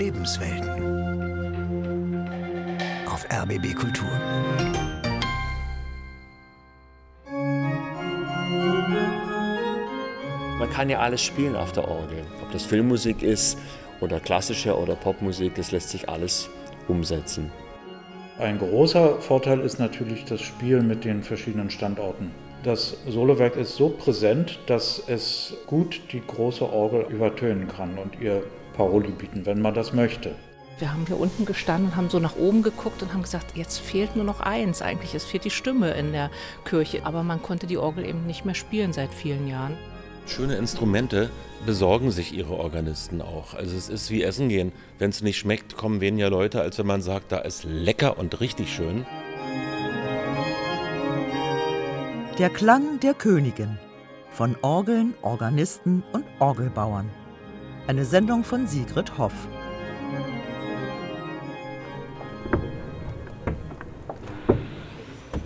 Lebenswelten. Auf RBB Kultur. Man kann ja alles spielen auf der Orgel. Ob das Filmmusik ist oder klassische oder Popmusik, das lässt sich alles umsetzen. Ein großer Vorteil ist natürlich das Spiel mit den verschiedenen Standorten. Das Solowerk ist so präsent, dass es gut die große Orgel übertönen kann und ihr Paroli bieten, wenn man das möchte. Wir haben hier unten gestanden und haben so nach oben geguckt und haben gesagt, jetzt fehlt nur noch eins eigentlich, es fehlt die Stimme in der Kirche. Aber man konnte die Orgel eben nicht mehr spielen seit vielen Jahren. Schöne Instrumente besorgen sich ihre Organisten auch. Also es ist wie Essen gehen. Wenn es nicht schmeckt, kommen weniger Leute, als wenn man sagt, da ist lecker und richtig schön. Der Klang der Königin von Orgeln, Organisten und Orgelbauern. Eine Sendung von Sigrid Hoff.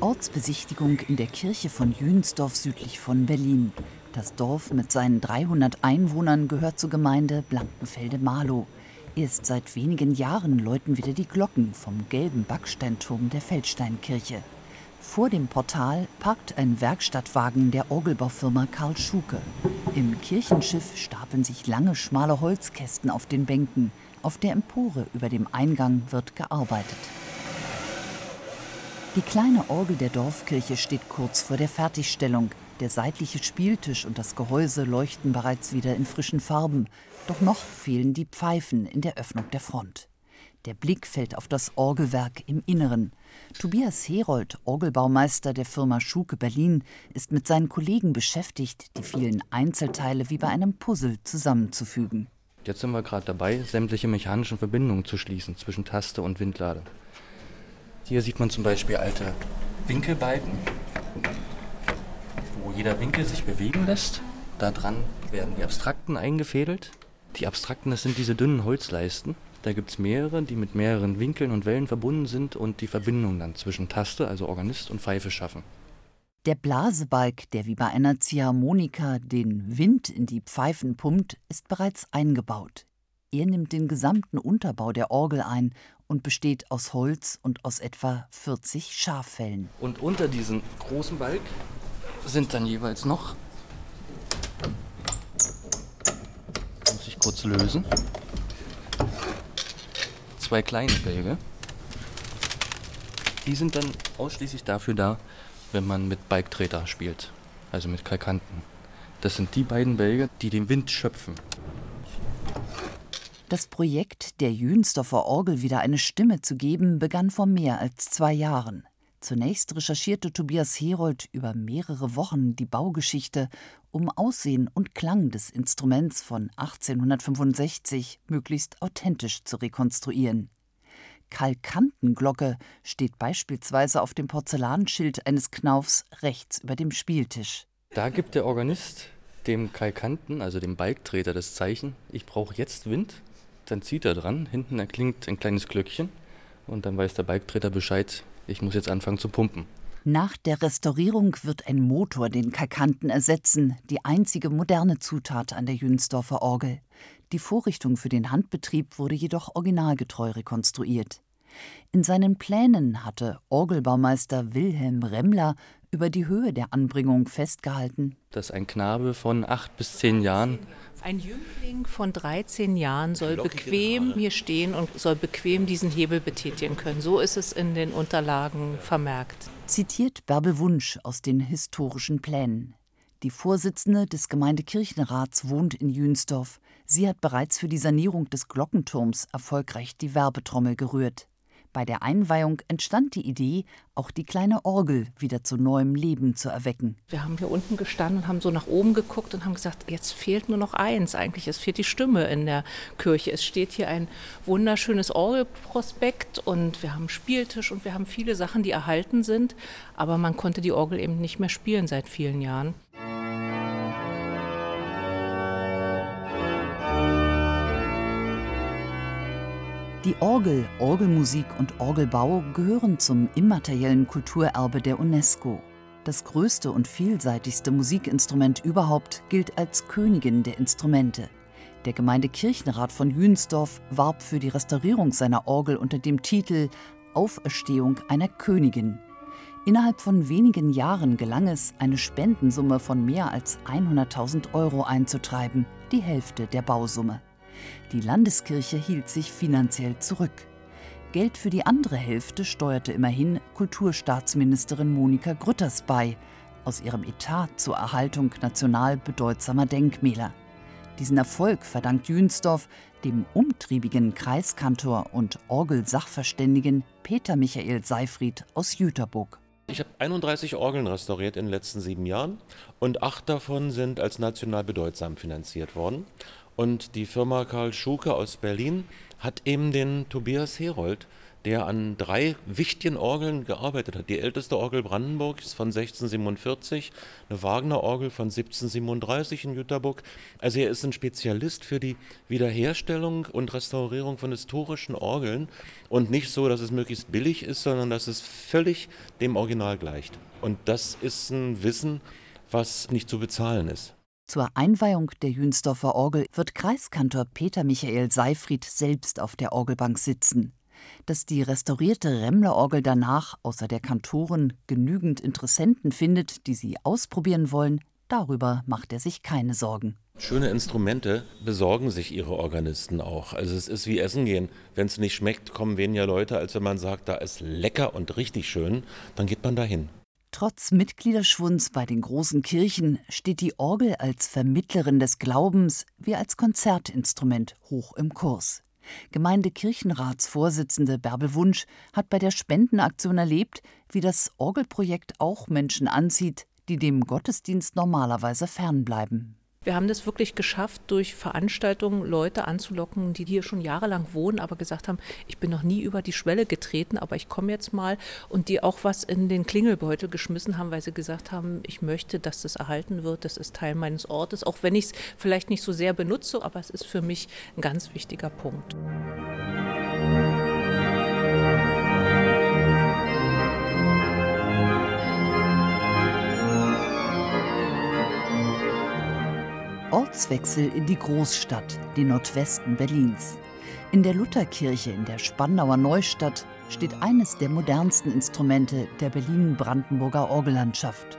Ortsbesichtigung in der Kirche von Jünsdorf südlich von Berlin. Das Dorf mit seinen 300 Einwohnern gehört zur Gemeinde Blankenfelde-Marlow. Erst seit wenigen Jahren läuten wieder die Glocken vom gelben Backsteinturm der Feldsteinkirche. Vor dem Portal parkt ein Werkstattwagen der Orgelbaufirma Karl Schuke. Im Kirchenschiff stapeln sich lange, schmale Holzkästen auf den Bänken. Auf der Empore über dem Eingang wird gearbeitet. Die kleine Orgel der Dorfkirche steht kurz vor der Fertigstellung. Der seitliche Spieltisch und das Gehäuse leuchten bereits wieder in frischen Farben, doch noch fehlen die Pfeifen in der Öffnung der Front. Der Blick fällt auf das Orgelwerk im Inneren. Tobias Herold, Orgelbaumeister der Firma Schuke Berlin, ist mit seinen Kollegen beschäftigt, die vielen Einzelteile wie bei einem Puzzle zusammenzufügen. Jetzt sind wir gerade dabei, sämtliche mechanischen Verbindungen zu schließen zwischen Taste und Windlade. Hier sieht man zum Beispiel alte Winkelbalken jeder Winkel sich bewegen lässt. Daran werden die Abstrakten eingefädelt. Die Abstrakten, das sind diese dünnen Holzleisten. Da gibt es mehrere, die mit mehreren Winkeln und Wellen verbunden sind und die Verbindung dann zwischen Taste, also Organist und Pfeife schaffen. Der Blasebalg, der wie bei einer Ziehharmonika den Wind in die Pfeifen pumpt, ist bereits eingebaut. Er nimmt den gesamten Unterbau der Orgel ein und besteht aus Holz und aus etwa 40 Schaffellen. Und unter diesem großen Balg sind dann jeweils noch. Muss ich kurz lösen. Zwei kleine Bälge. Die sind dann ausschließlich dafür da, wenn man mit Balktreter spielt, also mit Kalkanten. Das sind die beiden Bälge, die den Wind schöpfen. Das Projekt, der Jünsdorfer Orgel wieder eine Stimme zu geben, begann vor mehr als zwei Jahren. Zunächst recherchierte Tobias Herold über mehrere Wochen die Baugeschichte, um Aussehen und Klang des Instruments von 1865 möglichst authentisch zu rekonstruieren. Kalkantenglocke steht beispielsweise auf dem Porzellanschild eines Knaufs rechts über dem Spieltisch. Da gibt der Organist dem Kalkanten, also dem Balktreter, das Zeichen, ich brauche jetzt Wind. Dann zieht er dran, hinten erklingt ein kleines Glöckchen und dann weiß der Balktreter Bescheid, ich muss jetzt anfangen zu pumpen. Nach der Restaurierung wird ein Motor den Kalkanten ersetzen, die einzige moderne Zutat an der Jünsdorfer Orgel. Die Vorrichtung für den Handbetrieb wurde jedoch originalgetreu rekonstruiert. In seinen Plänen hatte Orgelbaumeister Wilhelm Remmler über die Höhe der Anbringung festgehalten. Dass ein Knabe von acht bis zehn Jahren ein Jüngling von 13 Jahren soll bequem hier stehen und soll bequem diesen Hebel betätigen können. So ist es in den Unterlagen vermerkt. Zitiert Bärbel Wunsch aus den historischen Plänen. Die Vorsitzende des Gemeindekirchenrats wohnt in Jünsdorf. Sie hat bereits für die Sanierung des Glockenturms erfolgreich die Werbetrommel gerührt. Bei der Einweihung entstand die Idee, auch die kleine Orgel wieder zu neuem Leben zu erwecken. Wir haben hier unten gestanden und haben so nach oben geguckt und haben gesagt, jetzt fehlt nur noch eins eigentlich, es fehlt die Stimme in der Kirche. Es steht hier ein wunderschönes Orgelprospekt und wir haben einen Spieltisch und wir haben viele Sachen, die erhalten sind, aber man konnte die Orgel eben nicht mehr spielen seit vielen Jahren. Die Orgel, Orgelmusik und Orgelbau gehören zum immateriellen Kulturerbe der UNESCO. Das größte und vielseitigste Musikinstrument überhaupt gilt als Königin der Instrumente. Der Gemeindekirchenrat von Jünsdorf warb für die Restaurierung seiner Orgel unter dem Titel Auferstehung einer Königin. Innerhalb von wenigen Jahren gelang es, eine Spendensumme von mehr als 100.000 Euro einzutreiben, die Hälfte der Bausumme. Die Landeskirche hielt sich finanziell zurück. Geld für die andere Hälfte steuerte immerhin Kulturstaatsministerin Monika Grütters bei, aus ihrem Etat zur Erhaltung national bedeutsamer Denkmäler. Diesen Erfolg verdankt Jünsdorf dem umtriebigen Kreiskantor und Orgelsachverständigen Peter Michael Seifried aus Jüterburg. Ich habe 31 Orgeln restauriert in den letzten sieben Jahren und acht davon sind als national bedeutsam finanziert worden. Und die Firma Karl Schuke aus Berlin hat eben den Tobias Herold der an drei wichtigen Orgeln gearbeitet hat. Die älteste Orgel Brandenburgs von 1647, eine Wagner-Orgel von 1737 in Jüterburg. Also er ist ein Spezialist für die Wiederherstellung und Restaurierung von historischen Orgeln und nicht so, dass es möglichst billig ist, sondern dass es völlig dem Original gleicht. Und das ist ein Wissen, was nicht zu bezahlen ist. Zur Einweihung der Jünsdorfer Orgel wird Kreiskantor Peter Michael Seifried selbst auf der Orgelbank sitzen. Dass die restaurierte Remmler-Orgel danach außer der Kantoren genügend Interessenten findet, die sie ausprobieren wollen, darüber macht er sich keine Sorgen. Schöne Instrumente besorgen sich ihre Organisten auch. Also es ist wie Essen gehen. Wenn es nicht schmeckt, kommen weniger Leute, als wenn man sagt, da ist lecker und richtig schön, dann geht man dahin. Trotz Mitgliederschwunds bei den großen Kirchen steht die Orgel als Vermittlerin des Glaubens wie als Konzertinstrument hoch im Kurs. Gemeindekirchenratsvorsitzende Bärbel Wunsch hat bei der Spendenaktion erlebt, wie das Orgelprojekt auch Menschen anzieht, die dem Gottesdienst normalerweise fernbleiben. Wir haben das wirklich geschafft, durch Veranstaltungen Leute anzulocken, die hier schon jahrelang wohnen, aber gesagt haben, ich bin noch nie über die Schwelle getreten, aber ich komme jetzt mal und die auch was in den Klingelbeutel geschmissen haben, weil sie gesagt haben, ich möchte, dass das erhalten wird, das ist Teil meines Ortes, auch wenn ich es vielleicht nicht so sehr benutze, aber es ist für mich ein ganz wichtiger Punkt. Ortswechsel in die Großstadt, den Nordwesten Berlins. In der Lutherkirche in der Spandauer Neustadt steht eines der modernsten Instrumente der Berlin-Brandenburger Orgellandschaft.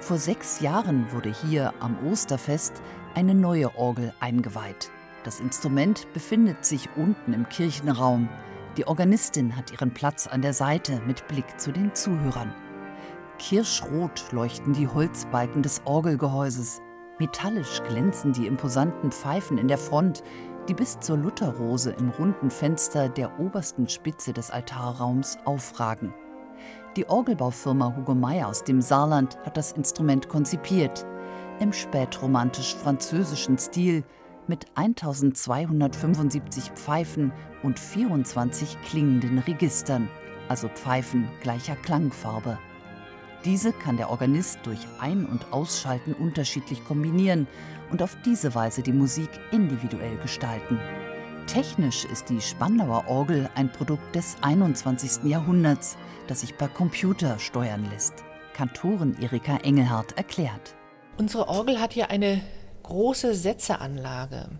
Vor sechs Jahren wurde hier am Osterfest eine neue Orgel eingeweiht. Das Instrument befindet sich unten im Kirchenraum. Die Organistin hat ihren Platz an der Seite mit Blick zu den Zuhörern. Kirschrot leuchten die Holzbalken des Orgelgehäuses. Metallisch glänzen die imposanten Pfeifen in der Front, die bis zur Lutherrose im runden Fenster der obersten Spitze des Altarraums aufragen. Die Orgelbaufirma Hugo Meyer aus dem Saarland hat das Instrument konzipiert. Im spätromantisch-französischen Stil mit 1275 Pfeifen und 24 klingenden Registern, also Pfeifen gleicher Klangfarbe. Diese kann der Organist durch Ein- und Ausschalten unterschiedlich kombinieren und auf diese Weise die Musik individuell gestalten. Technisch ist die Spandauer Orgel ein Produkt des 21. Jahrhunderts, das sich per Computer steuern lässt. Kantorin Erika Engelhardt erklärt. Unsere Orgel hat hier eine große Sätzeanlage.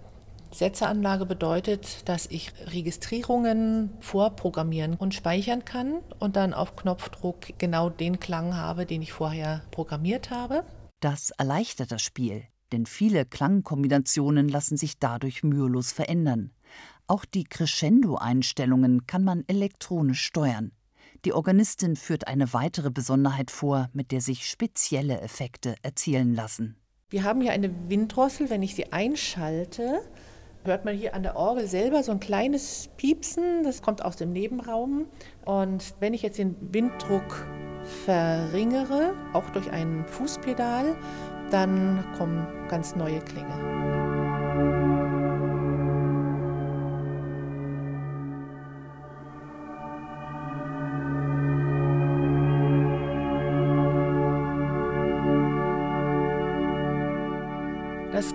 Setzeranlage bedeutet, dass ich Registrierungen vorprogrammieren und speichern kann und dann auf Knopfdruck genau den Klang habe, den ich vorher programmiert habe. Das erleichtert das Spiel, denn viele Klangkombinationen lassen sich dadurch mühelos verändern. Auch die Crescendo-Einstellungen kann man elektronisch steuern. Die Organistin führt eine weitere Besonderheit vor, mit der sich spezielle Effekte erzielen lassen. Wir haben hier eine Winddrossel, wenn ich sie einschalte, hört man hier an der Orgel selber so ein kleines Piepsen, das kommt aus dem Nebenraum. Und wenn ich jetzt den Winddruck verringere, auch durch ein Fußpedal, dann kommen ganz neue Klänge.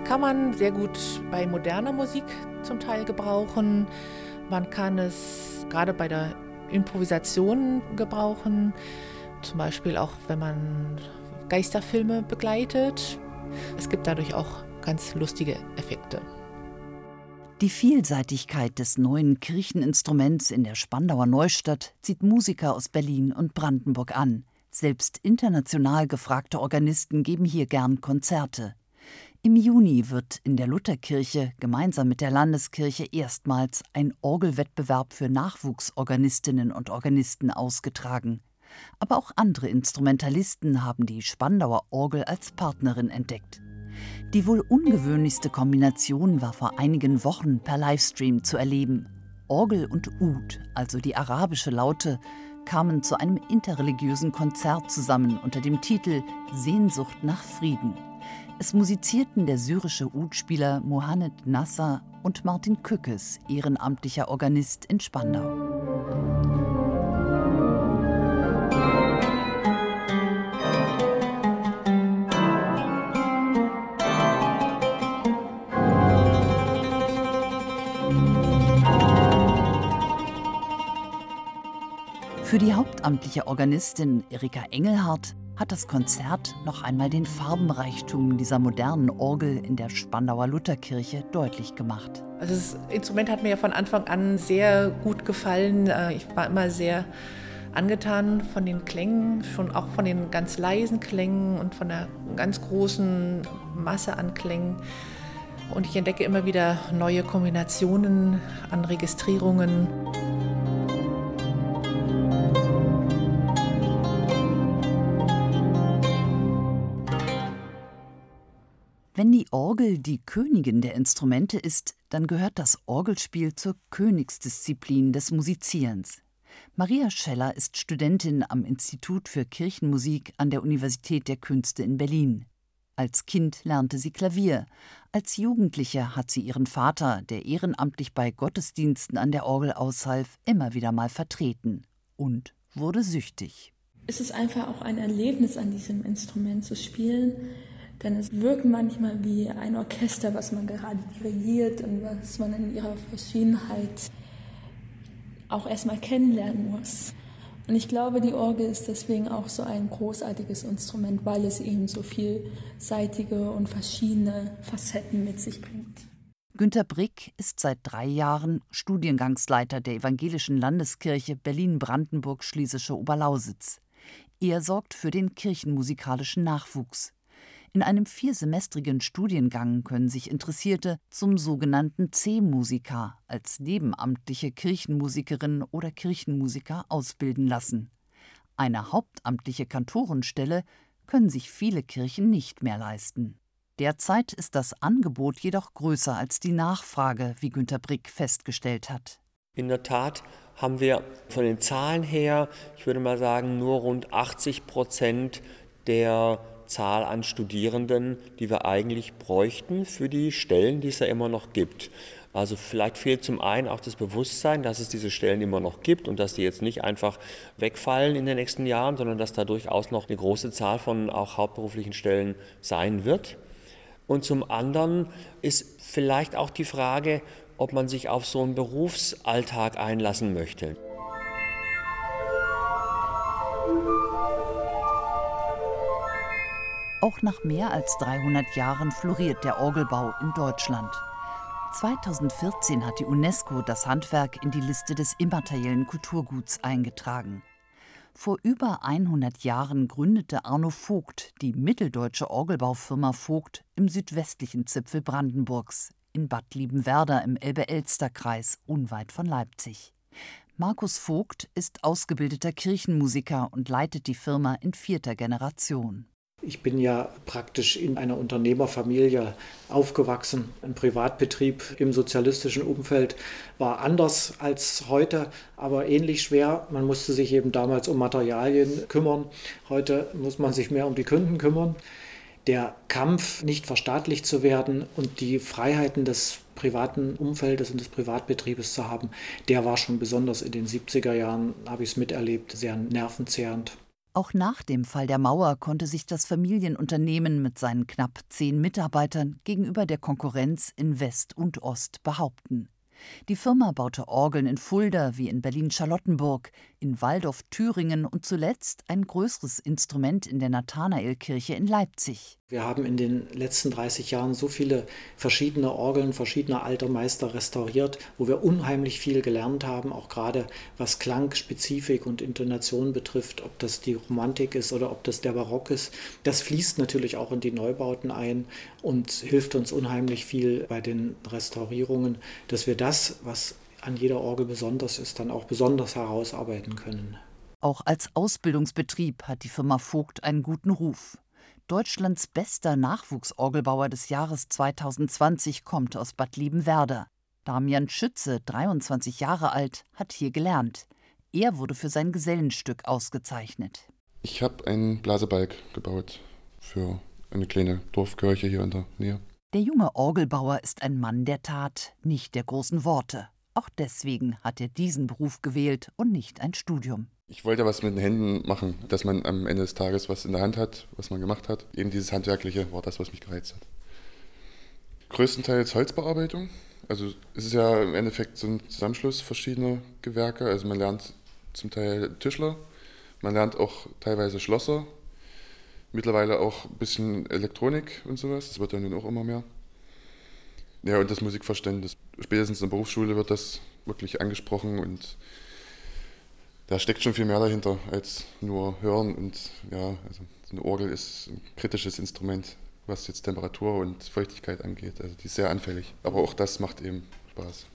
Kann man sehr gut bei moderner Musik zum Teil gebrauchen. Man kann es gerade bei der Improvisation gebrauchen, zum Beispiel auch wenn man Geisterfilme begleitet. Es gibt dadurch auch ganz lustige Effekte. Die Vielseitigkeit des neuen Kircheninstruments in der Spandauer Neustadt zieht Musiker aus Berlin und Brandenburg an. Selbst international gefragte Organisten geben hier gern Konzerte. Im Juni wird in der Lutherkirche gemeinsam mit der Landeskirche erstmals ein Orgelwettbewerb für Nachwuchsorganistinnen und Organisten ausgetragen. Aber auch andere Instrumentalisten haben die Spandauer Orgel als Partnerin entdeckt. Die wohl ungewöhnlichste Kombination war vor einigen Wochen per Livestream zu erleben. Orgel und Ud, also die arabische Laute, kamen zu einem interreligiösen Konzert zusammen unter dem Titel Sehnsucht nach Frieden. Es musizierten der syrische Udspieler Mohamed Nasser und Martin Kückes, ehrenamtlicher Organist in Spandau. Für die hauptamtliche Organistin Erika Engelhardt hat das Konzert noch einmal den Farbenreichtum dieser modernen Orgel in der Spandauer Lutherkirche deutlich gemacht. Also das Instrument hat mir ja von Anfang an sehr gut gefallen. Äh, ich war immer sehr angetan von den Klängen, schon auch von den ganz leisen Klängen und von der ganz großen Masse an Klängen. Und ich entdecke immer wieder neue Kombinationen an Registrierungen. Wenn die Orgel die Königin der Instrumente ist, dann gehört das Orgelspiel zur Königsdisziplin des Musizierens. Maria Scheller ist Studentin am Institut für Kirchenmusik an der Universität der Künste in Berlin. Als Kind lernte sie Klavier. Als Jugendliche hat sie ihren Vater, der ehrenamtlich bei Gottesdiensten an der Orgel aushalf, immer wieder mal vertreten und wurde süchtig. Es ist einfach auch ein Erlebnis, an diesem Instrument zu spielen denn es wirkt manchmal wie ein Orchester, was man gerade dirigiert und was man in ihrer Verschiedenheit auch erstmal kennenlernen muss. Und ich glaube, die Orgel ist deswegen auch so ein großartiges Instrument, weil es eben so vielseitige und verschiedene Facetten mit sich bringt. Günter Brick ist seit drei Jahren Studiengangsleiter der Evangelischen Landeskirche Berlin-Brandenburg-Schlesische Oberlausitz. Er sorgt für den kirchenmusikalischen Nachwuchs. In einem viersemestrigen Studiengang können sich Interessierte zum sogenannten C-Musiker als nebenamtliche Kirchenmusikerin oder Kirchenmusiker ausbilden lassen. Eine hauptamtliche Kantorenstelle können sich viele Kirchen nicht mehr leisten. Derzeit ist das Angebot jedoch größer als die Nachfrage, wie Günter Brick festgestellt hat. In der Tat haben wir von den Zahlen her, ich würde mal sagen, nur rund 80 Prozent der Zahl an Studierenden, die wir eigentlich bräuchten für die Stellen, die es ja immer noch gibt. Also vielleicht fehlt zum einen auch das Bewusstsein, dass es diese Stellen immer noch gibt und dass die jetzt nicht einfach wegfallen in den nächsten Jahren, sondern dass da durchaus noch eine große Zahl von auch hauptberuflichen Stellen sein wird. Und zum anderen ist vielleicht auch die Frage, ob man sich auf so einen Berufsalltag einlassen möchte. Auch nach mehr als 300 Jahren floriert der Orgelbau in Deutschland. 2014 hat die UNESCO das Handwerk in die Liste des immateriellen Kulturguts eingetragen. Vor über 100 Jahren gründete Arno Vogt die mitteldeutsche Orgelbaufirma Vogt im südwestlichen Zipfel Brandenburgs, in Bad Liebenwerda im Elbe-Elster-Kreis, unweit von Leipzig. Markus Vogt ist ausgebildeter Kirchenmusiker und leitet die Firma in vierter Generation. Ich bin ja praktisch in einer Unternehmerfamilie aufgewachsen. Ein Privatbetrieb im sozialistischen Umfeld war anders als heute, aber ähnlich schwer. Man musste sich eben damals um Materialien kümmern. Heute muss man sich mehr um die Kunden kümmern. Der Kampf, nicht verstaatlicht zu werden und die Freiheiten des privaten Umfeldes und des Privatbetriebes zu haben, der war schon besonders in den 70er Jahren, habe ich es miterlebt, sehr nervenzehrend. Auch nach dem Fall der Mauer konnte sich das Familienunternehmen mit seinen knapp zehn Mitarbeitern gegenüber der Konkurrenz in West und Ost behaupten. Die Firma baute Orgeln in Fulda wie in Berlin-Charlottenburg, in Waldorf Thüringen und zuletzt ein größeres Instrument in der Nathanaelkirche in Leipzig. Wir haben in den letzten 30 Jahren so viele verschiedene Orgeln verschiedener alter Meister restauriert, wo wir unheimlich viel gelernt haben, auch gerade was Klang, Spezifik und Intonation betrifft, ob das die Romantik ist oder ob das der Barock ist. Das fließt natürlich auch in die Neubauten ein und hilft uns unheimlich viel bei den Restaurierungen, dass wir das, was an jeder Orgel besonders ist, dann auch besonders herausarbeiten können. Auch als Ausbildungsbetrieb hat die Firma Vogt einen guten Ruf. Deutschlands bester Nachwuchsorgelbauer des Jahres 2020 kommt aus Bad Liebenwerder. Damian Schütze, 23 Jahre alt, hat hier gelernt. Er wurde für sein Gesellenstück ausgezeichnet. Ich habe einen Blasebalg gebaut für eine kleine Dorfkirche hier in der Nähe. Der junge Orgelbauer ist ein Mann der Tat, nicht der großen Worte. Auch deswegen hat er diesen Beruf gewählt und nicht ein Studium. Ich wollte was mit den Händen machen, dass man am Ende des Tages was in der Hand hat, was man gemacht hat. Eben dieses Handwerkliche war das, was mich gereizt hat. Größtenteils Holzbearbeitung. Also es ist ja im Endeffekt so ein Zusammenschluss verschiedener Gewerke. Also man lernt zum Teil Tischler, man lernt auch teilweise Schlosser, mittlerweile auch ein bisschen Elektronik und sowas. Das wird dann nun auch immer mehr. Ja, und das Musikverständnis. Spätestens in der Berufsschule wird das wirklich angesprochen und da steckt schon viel mehr dahinter als nur hören. Und ja, also so eine Orgel ist ein kritisches Instrument, was jetzt Temperatur und Feuchtigkeit angeht. Also die ist sehr anfällig. Aber auch das macht eben Spaß.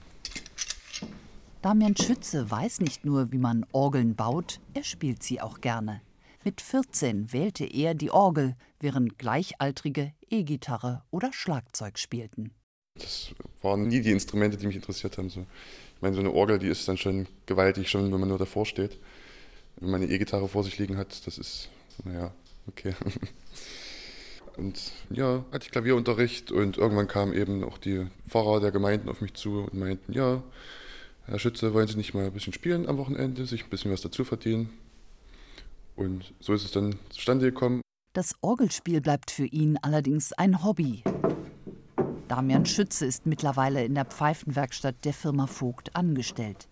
Damian Schütze weiß nicht nur, wie man Orgeln baut, er spielt sie auch gerne. Mit 14 wählte er die Orgel, während Gleichaltrige E-Gitarre oder Schlagzeug spielten. Das waren nie die Instrumente, die mich interessiert haben. So. Ich meine, so eine Orgel, die ist dann schon gewaltig, schon wenn man nur davor steht. Wenn man eine E-Gitarre vor sich liegen hat, das ist, naja, okay. Und ja, hatte ich Klavierunterricht und irgendwann kamen eben auch die Pfarrer der Gemeinden auf mich zu und meinten, ja, Herr Schütze, wollen Sie nicht mal ein bisschen spielen am Wochenende, sich ein bisschen was dazu verdienen? Und so ist es dann zustande gekommen. Das Orgelspiel bleibt für ihn allerdings ein Hobby. Damian Schütze ist mittlerweile in der Pfeifenwerkstatt der Firma Vogt angestellt.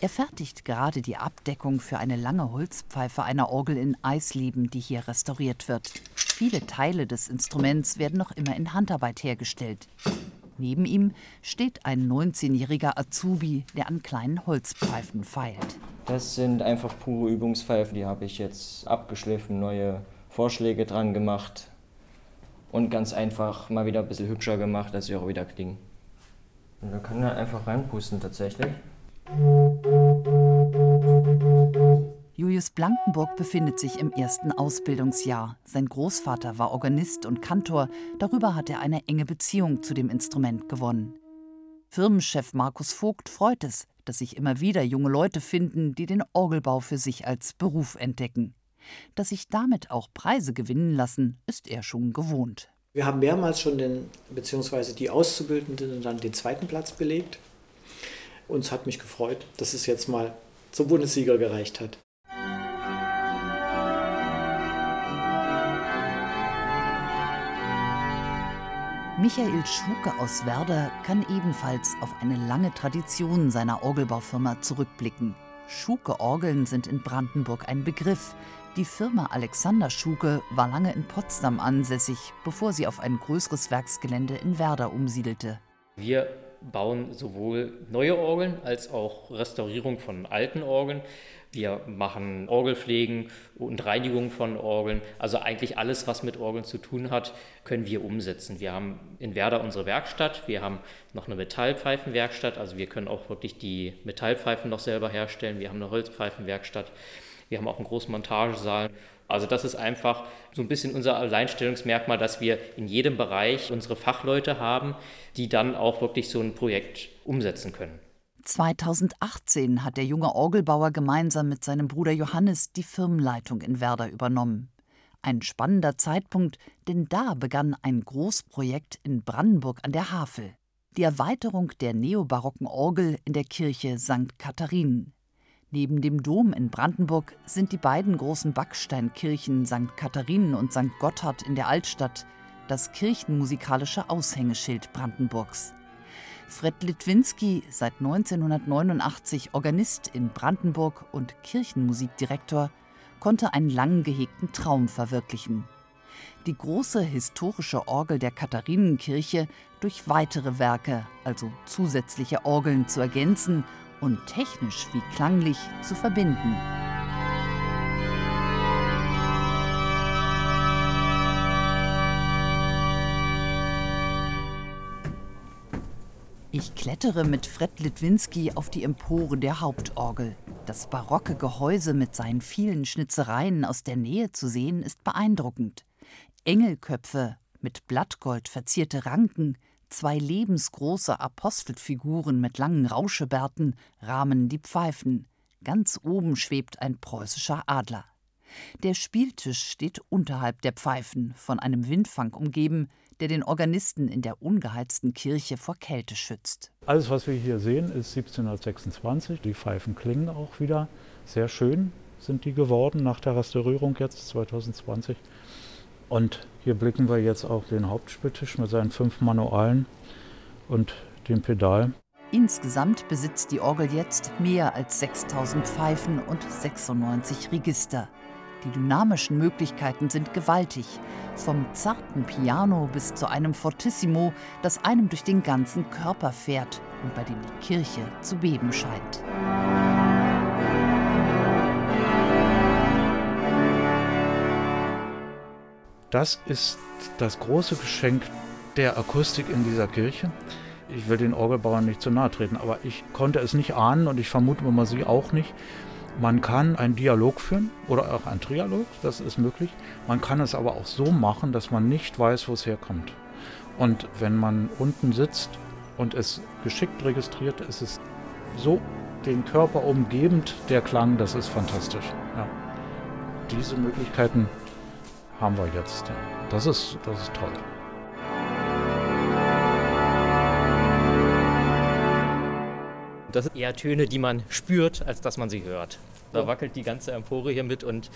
Er fertigt gerade die Abdeckung für eine lange Holzpfeife einer Orgel in Eisleben, die hier restauriert wird. Viele Teile des Instruments werden noch immer in Handarbeit hergestellt. Neben ihm steht ein 19-jähriger Azubi, der an kleinen Holzpfeifen feilt. Das sind einfach pure Übungspfeifen, die habe ich jetzt abgeschliffen, neue Vorschläge dran gemacht, und ganz einfach mal wieder ein bisschen hübscher gemacht, dass sie auch wieder klingen. Und wir können da einfach reinpusten tatsächlich. Julius Blankenburg befindet sich im ersten Ausbildungsjahr. Sein Großvater war Organist und Kantor, darüber hat er eine enge Beziehung zu dem Instrument gewonnen. Firmenchef Markus Vogt freut es, dass sich immer wieder junge Leute finden, die den Orgelbau für sich als Beruf entdecken. Dass sich damit auch Preise gewinnen lassen, ist er schon gewohnt. Wir haben mehrmals schon den, beziehungsweise die Auszubildenden dann den zweiten Platz belegt. Uns hat mich gefreut, dass es jetzt mal zum Bundessieger gereicht hat. Michael Schuke aus Werder kann ebenfalls auf eine lange Tradition seiner Orgelbaufirma zurückblicken. Schuke-Orgeln sind in Brandenburg ein Begriff. Die Firma Alexander Schuke war lange in Potsdam ansässig, bevor sie auf ein größeres Werksgelände in Werder umsiedelte. Wir bauen sowohl neue Orgeln als auch Restaurierung von alten Orgeln. Wir machen Orgelpflegen und Reinigung von Orgeln. Also eigentlich alles, was mit Orgeln zu tun hat, können wir umsetzen. Wir haben in Werder unsere Werkstatt. Wir haben noch eine Metallpfeifenwerkstatt. Also wir können auch wirklich die Metallpfeifen noch selber herstellen. Wir haben eine Holzpfeifenwerkstatt. Wir haben auch einen großen Montagesaal. Also das ist einfach so ein bisschen unser Alleinstellungsmerkmal, dass wir in jedem Bereich unsere Fachleute haben, die dann auch wirklich so ein Projekt umsetzen können. 2018 hat der junge Orgelbauer gemeinsam mit seinem Bruder Johannes die Firmenleitung in Werder übernommen. Ein spannender Zeitpunkt, denn da begann ein Großprojekt in Brandenburg an der Havel. Die Erweiterung der neobarocken Orgel in der Kirche St. Katharinen. Neben dem Dom in Brandenburg sind die beiden großen Backsteinkirchen St. Katharinen und St. Gotthard in der Altstadt das kirchenmusikalische Aushängeschild Brandenburgs. Fred Litwinski, seit 1989 Organist in Brandenburg und Kirchenmusikdirektor, konnte einen lang gehegten Traum verwirklichen. Die große historische Orgel der Katharinenkirche durch weitere Werke, also zusätzliche Orgeln zu ergänzen und technisch wie klanglich zu verbinden. Ich klettere mit Fred Litwinski auf die Empore der Hauptorgel. Das barocke Gehäuse mit seinen vielen Schnitzereien aus der Nähe zu sehen, ist beeindruckend. Engelköpfe mit Blattgold verzierte Ranken, zwei lebensgroße Apostelfiguren mit langen Rauschebärten rahmen die Pfeifen. Ganz oben schwebt ein preußischer Adler. Der Spieltisch steht unterhalb der Pfeifen, von einem Windfang umgeben, der den Organisten in der ungeheizten Kirche vor Kälte schützt. Alles, was wir hier sehen, ist 1726. Die Pfeifen klingen auch wieder sehr schön, sind die geworden nach der Restaurierung jetzt 2020. Und hier blicken wir jetzt auch den Hauptspieltisch mit seinen fünf Manualen und dem Pedal. Insgesamt besitzt die Orgel jetzt mehr als 6000 Pfeifen und 96 Register. Die dynamischen Möglichkeiten sind gewaltig. Vom zarten Piano bis zu einem Fortissimo, das einem durch den ganzen Körper fährt und bei dem die Kirche zu beben scheint. Das ist das große Geschenk der Akustik in dieser Kirche. Ich will den Orgelbauern nicht zu nahe treten, aber ich konnte es nicht ahnen und ich vermute mal sie auch nicht, man kann einen Dialog führen oder auch einen Trialog, das ist möglich. Man kann es aber auch so machen, dass man nicht weiß, wo es herkommt. Und wenn man unten sitzt und es geschickt registriert, ist es so den Körper umgebend, der Klang, das ist fantastisch. Ja. Diese Möglichkeiten haben wir jetzt. Ja. Das, ist, das ist toll. Das sind eher Töne, die man spürt, als dass man sie hört. Da wackelt die ganze Empore hier mit und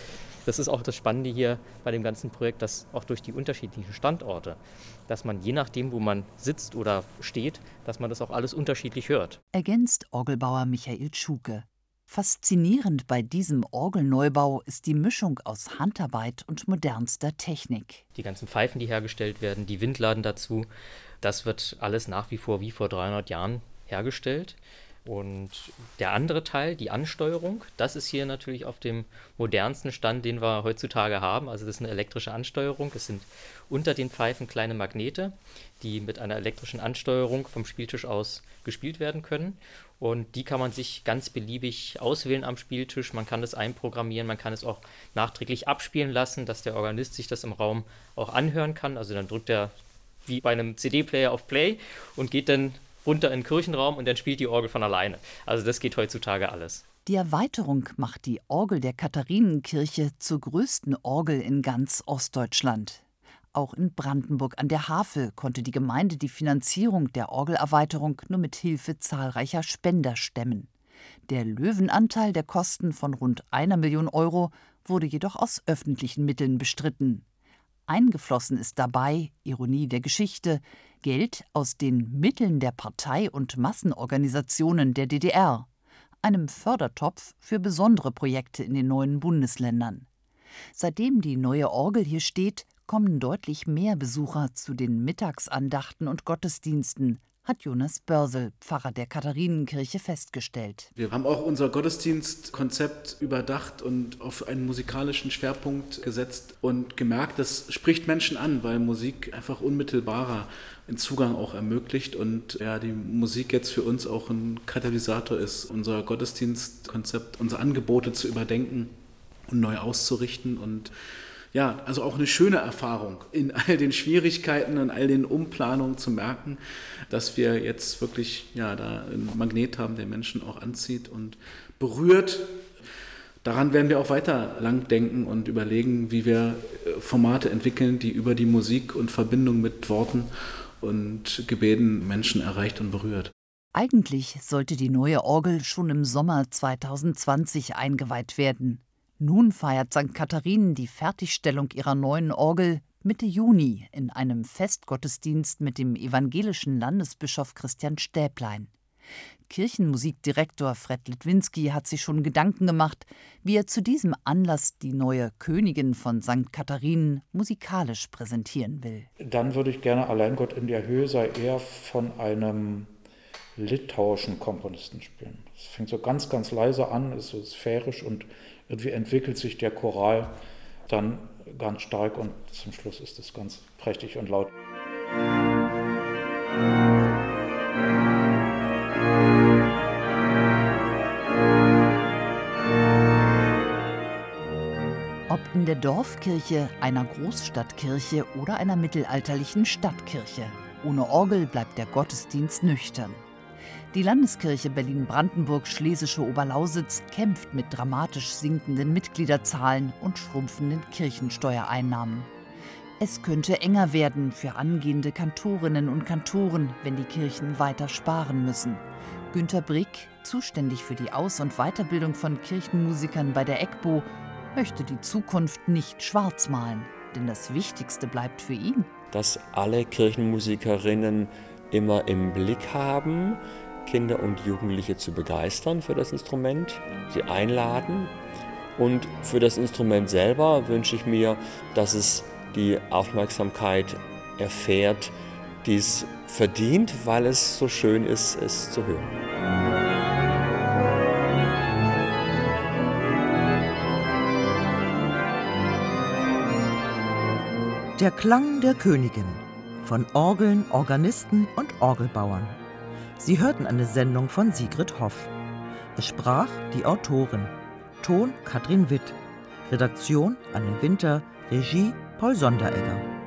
das ist auch das Spannende hier bei dem ganzen Projekt, dass auch durch die unterschiedlichen Standorte, dass man je nachdem, wo man sitzt oder steht, dass man das auch alles unterschiedlich hört. Ergänzt Orgelbauer Michael Schuke. Faszinierend bei diesem Orgelneubau ist die Mischung aus Handarbeit und modernster Technik. Die ganzen Pfeifen, die hergestellt werden, die Windladen dazu, das wird alles nach wie vor wie vor 300 Jahren hergestellt. Und der andere Teil, die Ansteuerung, das ist hier natürlich auf dem modernsten Stand, den wir heutzutage haben. Also das ist eine elektrische Ansteuerung. Es sind unter den Pfeifen kleine Magnete, die mit einer elektrischen Ansteuerung vom Spieltisch aus gespielt werden können. Und die kann man sich ganz beliebig auswählen am Spieltisch. Man kann das einprogrammieren, man kann es auch nachträglich abspielen lassen, dass der Organist sich das im Raum auch anhören kann. Also dann drückt er wie bei einem CD-Player auf Play und geht dann runter in den Kirchenraum und dann spielt die Orgel von alleine. Also das geht heutzutage alles. Die Erweiterung macht die Orgel der Katharinenkirche zur größten Orgel in ganz Ostdeutschland. Auch in Brandenburg an der Havel konnte die Gemeinde die Finanzierung der Orgelerweiterung nur mit Hilfe zahlreicher Spender stemmen. Der Löwenanteil der Kosten von rund einer Million Euro wurde jedoch aus öffentlichen Mitteln bestritten. Eingeflossen ist dabei, Ironie der Geschichte, Geld aus den Mitteln der Partei- und Massenorganisationen der DDR, einem Fördertopf für besondere Projekte in den neuen Bundesländern. Seitdem die neue Orgel hier steht, kommen deutlich mehr Besucher zu den Mittagsandachten und Gottesdiensten, hat Jonas Börsel, Pfarrer der Katharinenkirche, festgestellt. Wir haben auch unser Gottesdienstkonzept überdacht und auf einen musikalischen Schwerpunkt gesetzt und gemerkt, das spricht Menschen an, weil Musik einfach unmittelbarer einen Zugang auch ermöglicht und ja, die Musik jetzt für uns auch ein Katalysator ist, unser Gottesdienstkonzept, unsere Angebote zu überdenken und neu auszurichten und ja, also auch eine schöne Erfahrung, in all den Schwierigkeiten und all den Umplanungen zu merken, dass wir jetzt wirklich ja, da einen Magnet haben, der Menschen auch anzieht und berührt. Daran werden wir auch weiter lang denken und überlegen, wie wir äh, Formate entwickeln, die über die Musik und Verbindung mit Worten und Gebeten Menschen erreicht und berührt. Eigentlich sollte die neue Orgel schon im Sommer 2020 eingeweiht werden. Nun feiert St. Katharinen die Fertigstellung ihrer neuen Orgel Mitte Juni in einem Festgottesdienst mit dem evangelischen Landesbischof Christian Stäblein. Kirchenmusikdirektor Fred Litwinski hat sich schon Gedanken gemacht, wie er zu diesem Anlass die neue Königin von St. Katharinen musikalisch präsentieren will. Dann würde ich gerne Allein Gott in der Höhe sei eher von einem litauischen Komponisten spielen. Es fängt so ganz, ganz leise an, ist so sphärisch und irgendwie entwickelt sich der Choral dann ganz stark und zum Schluss ist es ganz prächtig und laut. Ob in der Dorfkirche, einer Großstadtkirche oder einer mittelalterlichen Stadtkirche. Ohne Orgel bleibt der Gottesdienst nüchtern. Die Landeskirche Berlin-Brandenburg-Schlesische Oberlausitz kämpft mit dramatisch sinkenden Mitgliederzahlen und schrumpfenden Kirchensteuereinnahmen. Es könnte enger werden für angehende Kantorinnen und Kantoren, wenn die Kirchen weiter sparen müssen. Günter Brick, zuständig für die Aus- und Weiterbildung von Kirchenmusikern bei der EGBO, möchte die Zukunft nicht schwarz malen, denn das Wichtigste bleibt für ihn. Dass alle Kirchenmusikerinnen immer im Blick haben, Kinder und Jugendliche zu begeistern für das Instrument, sie einladen. Und für das Instrument selber wünsche ich mir, dass es die Aufmerksamkeit erfährt, die es verdient, weil es so schön ist, es zu hören. Der Klang der Königin von Orgeln, Organisten und Orgelbauern. Sie hörten eine Sendung von Sigrid Hoff. Es sprach die Autorin. Ton Katrin Witt. Redaktion Anne Winter. Regie Paul Sonderegger.